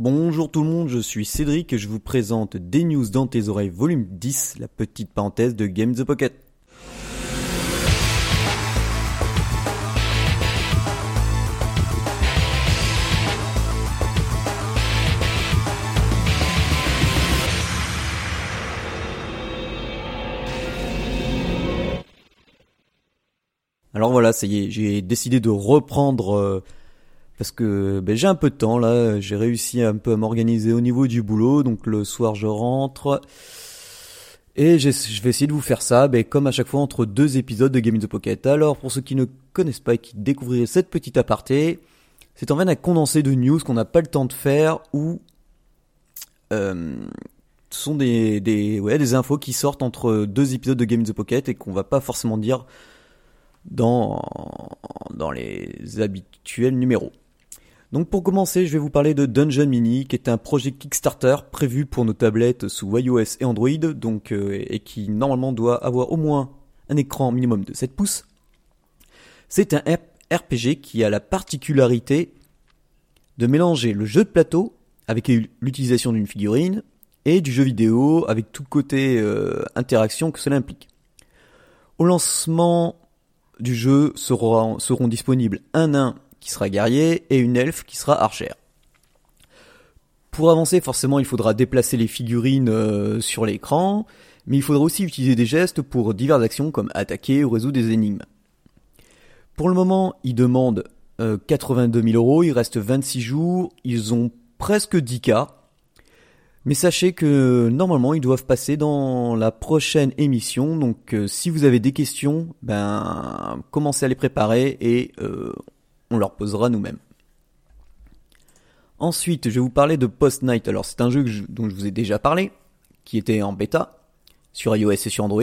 Bonjour tout le monde, je suis Cédric et je vous présente des news dans tes oreilles volume 10, la petite parenthèse de Game the Pocket. Alors voilà, ça y est, j'ai décidé de reprendre euh, parce que ben, j'ai un peu de temps là, j'ai réussi un peu à m'organiser au niveau du boulot, donc le soir je rentre et je vais essayer de vous faire ça, ben, comme à chaque fois entre deux épisodes de Game in the Pocket. Alors pour ceux qui ne connaissent pas et qui découvriraient cette petite aparté, c'est en fait un condensé de news qu'on n'a pas le temps de faire ou euh, ce sont des, infos qui sortent entre deux épisodes de Game in the Pocket et qu'on va pas forcément dire dans les habituels numéros. Donc pour commencer, je vais vous parler de Dungeon Mini, qui est un projet Kickstarter prévu pour nos tablettes sous iOS et Android, donc euh, et qui normalement doit avoir au moins un écran minimum de 7 pouces. C'est un RPG qui a la particularité de mélanger le jeu de plateau avec l'utilisation d'une figurine et du jeu vidéo avec tout côté euh, interaction que cela implique. Au lancement du jeu seront, seront disponibles un nain qui sera guerrier et une elfe qui sera archère. Pour avancer, forcément, il faudra déplacer les figurines euh, sur l'écran, mais il faudra aussi utiliser des gestes pour diverses actions comme attaquer ou résoudre des énigmes. Pour le moment, ils demandent 82 000 euros, il reste 26 jours, ils ont presque 10 cas, mais sachez que normalement ils doivent passer dans la prochaine émission. Donc euh, si vous avez des questions, ben commencez à les préparer et euh, on leur posera nous-mêmes. Ensuite, je vais vous parler de Post Night. Alors c'est un jeu dont je vous ai déjà parlé, qui était en bêta sur iOS et sur Android.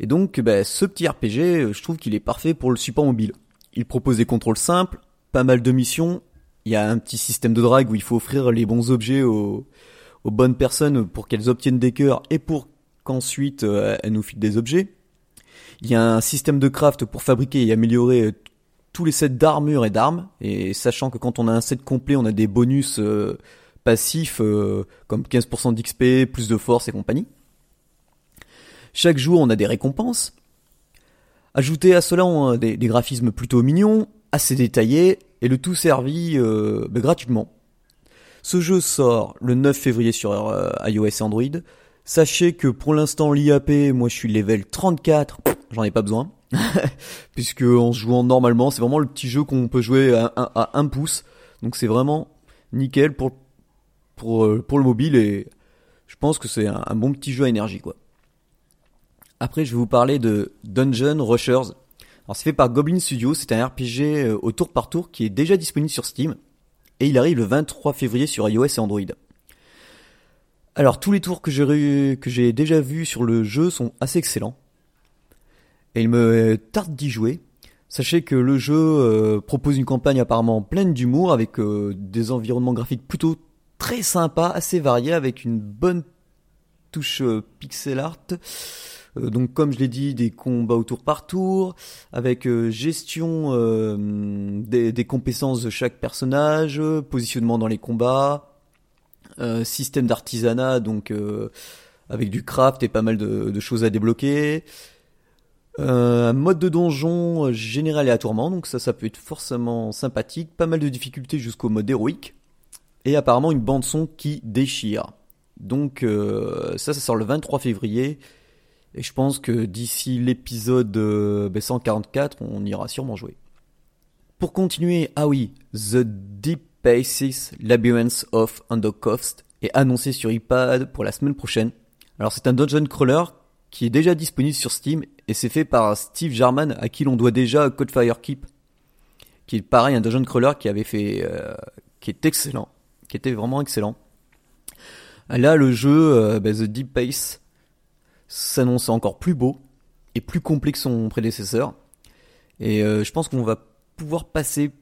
Et donc ben, ce petit RPG, euh, je trouve qu'il est parfait pour le support mobile. Il propose des contrôles simples, pas mal de missions. Il y a un petit système de drag où il faut offrir les bons objets aux aux bonnes personnes pour qu'elles obtiennent des cœurs et pour qu'ensuite euh, elles nous filent des objets. Il y a un système de craft pour fabriquer et améliorer euh, tous les sets d'armure et d'armes, et sachant que quand on a un set complet, on a des bonus euh, passifs comme 15% d'XP, plus de force et compagnie. Chaque jour, on a des récompenses. Ajouter à cela on a des, graphismes plutôt mignons, assez détaillés, et le tout servi ben, gratuitement. Ce jeu sort le 9 février sur euh, iOS et Android. Sachez que pour l'instant l'IAP, moi je suis level 34, j'en ai pas besoin. Puisque en jouant normalement, c'est vraiment le petit jeu qu'on peut jouer à, 1 pouce. Donc c'est vraiment nickel euh, pour le mobile et je pense que c'est un, bon petit jeu à énergie quoi. Après je vais vous parler de Dungeon Rushers. Alors c'est fait par Goblin Studio, c'est un RPG euh, au tour par tour qui est déjà disponible sur Steam et il arrive le 23 février sur iOS et Android. Alors tous les tours que j'ai déjà vus sur le jeu sont assez excellents. Et il me tarde d'y jouer. Sachez que le jeu euh, propose une campagne apparemment pleine d'humour avec euh, des environnements graphiques plutôt très sympas, assez variés, avec une bonne touche euh, pixel art. Euh, donc comme je l'ai dit, des combats au tour par tour, avec euh, gestion euh, des, compétences de chaque personnage, positionnement dans les combats, système d'artisanat, donc avec du craft et pas mal de, choses à débloquer. Un mode de donjon généré aléatoirement, donc ça, ça peut être forcément sympathique. Pas mal de difficultés jusqu'au mode héroïque. Et apparemment une bande son qui déchire. Donc ça, ça sort le 23 février. Et je pense que d'ici l'épisode 144, euh, ben, on ira sûrement jouer. Pour continuer, ah oui, The Deep Basis Labyrinth of Undercoast est annoncé sur iPad pour la semaine prochaine. Alors c'est un dungeon crawler qui est déjà disponible sur Steam et c'est fait par Steve Jarman à qui l'on doit déjà Codefire Keep, qui est pareil un dungeon crawler qui avait fait, euh, est excellent, qui était vraiment excellent. Là le jeu euh, ben, The Deep Base s'annonce encore plus beau et plus complet que son prédécesseur. Et euh, je pense qu'on va pouvoir passer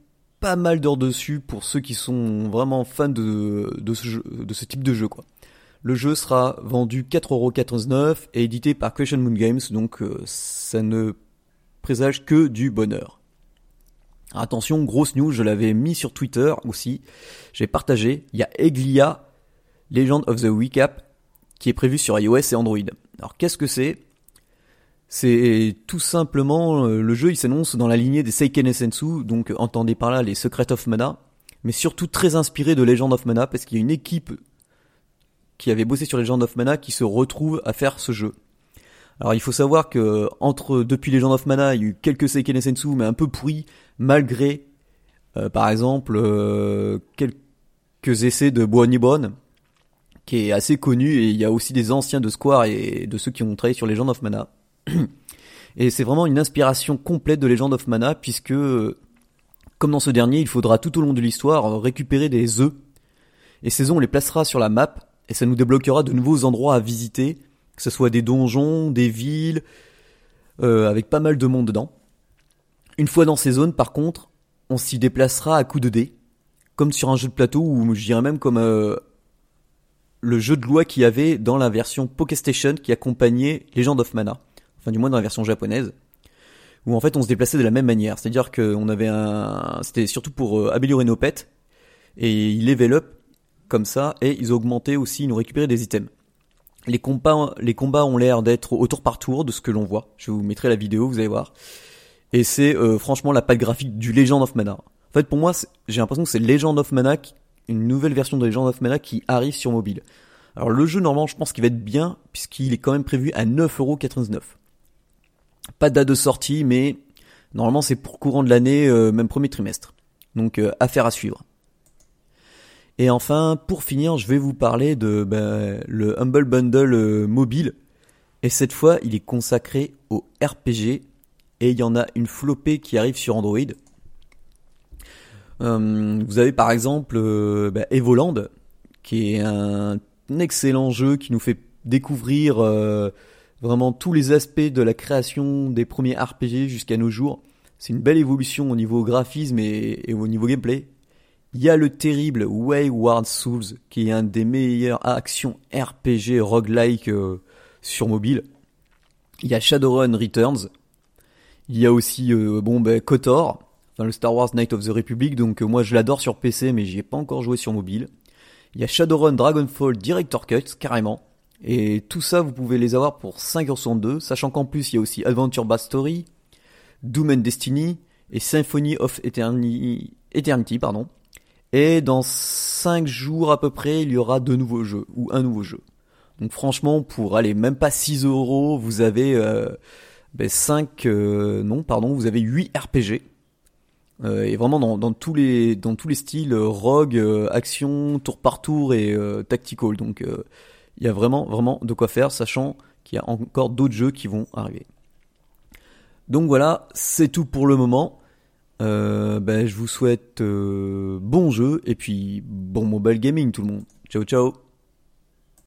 pas mal d'heures dessus pour ceux qui sont vraiment fans de, ce, de ce type de jeu. Quoi. Le jeu sera vendu 4,99€ et édité par Question Moon Games, donc euh, ça ne présage que du bonheur. Attention, grosse news, je l'avais mis sur Twitter aussi. J'ai partagé. Il y a Eglia, Legend of the Recap, qui est prévu sur iOS et Android. Alors qu'est-ce que c'est? C'est tout simplement euh, le jeu, il s'annonce dans la lignée des Seiken Sensu, donc entendez par là les Secrets of Mana, mais surtout très inspiré de Legend of Mana parce qu'il y a une équipe qui avait bossé sur Legend of Mana qui se retrouve à faire ce jeu. Alors il faut savoir que entre depuis Legend of Mana, il y a eu quelques Seiken Sensu mais un peu pourris malgré euh, par exemple euh, quelques essais de Bon qui est assez connu et il y a aussi des anciens de Square et de ceux qui ont travaillé sur Legend of Mana. et c'est vraiment une inspiration complète de Legend of Mana puisque comme dans ce dernier, il faudra tout au long de l'histoire récupérer des œufs et ces œufs on les placera sur la map et ça nous débloquera de nouveaux endroits à visiter, que ce soit des donjons, des villes, euh, avec pas mal de monde dedans. Une fois dans ces zones, par contre, on s'y déplacera à coups de dés, comme sur un jeu de plateau ou je dirais même comme euh, le jeu de loi qu'il y avait dans la version Pokestation qui accompagnait Legend of Mana, enfin du moins dans la version japonaise, où en fait on se déplaçait de la même manière, c'est-à-dire qu'on avait un, c'était surtout pour euh, améliorer nos pets. Et il level up comme ça et ils augmenté aussi, ils nous récupéraient des items. Les combats, les combats ont l'air d'être au tour par tour de ce que l'on voit. Je vous mettrai la vidéo, vous allez voir. Et c'est euh, franchement la patte graphique du Legend of Mana. En fait, pour moi, j'ai l'impression que c'est Legend of Mana, une nouvelle version de Legend of Mana qui arrive sur mobile. Alors le jeu, normalement, je pense qu'il va être bien, puisqu'il est quand même prévu à 9,99€. Pas de date de sortie, mais normalement c'est pour courant de l'année, euh, même premier trimestre. Donc euh, affaire à suivre. Et enfin, pour finir, je vais vous parler de ben, le Humble Bundle euh, mobile. Et cette fois, il est consacré au RPG. Et il y en a une flopée qui arrive sur Android. Euh, vous avez par exemple euh, ben, Evoland, qui est un, excellent jeu qui nous fait découvrir vraiment tous les aspects de la création des premiers RPG jusqu'à nos jours. C'est une belle évolution au niveau graphisme et au niveau gameplay. Il y a le terrible Wayward Souls, qui est un des meilleurs actions RPG roguelike euh, sur mobile. Il y a Shadowrun Returns. Il y a aussi euh, bon ben KOTOR, enfin le Star Wars Night of the Republic. Donc euh, moi je l'adore sur PC, mais j'y ai pas encore joué sur mobile. Il y a Shadowrun Dragonfall Director Cut carrément. Et tout ça, vous pouvez les avoir pour 5,62€, sachant qu'en plus, il y a aussi Adventure Bad Story, Doom and Destiny et Symphony of Eternity pardon. Et dans 5 jours à peu près, il y aura deux nouveaux jeux, ou un nouveau jeu. Donc franchement, pour aller même pas 6 euros, vous avez euh, ben 5, euh, non pardon, vous avez 8 RPG. Euh, et vraiment dans, tous les dans tous les styles rogue, action, tour par tour et tactical. Donc il y a vraiment vraiment de quoi faire, sachant qu'il y a encore d'autres jeux qui vont arriver. Donc voilà, c'est tout pour le moment. Euh, ben, je vous souhaite euh, bon jeu et puis bon mobile gaming tout le monde. Ciao ciao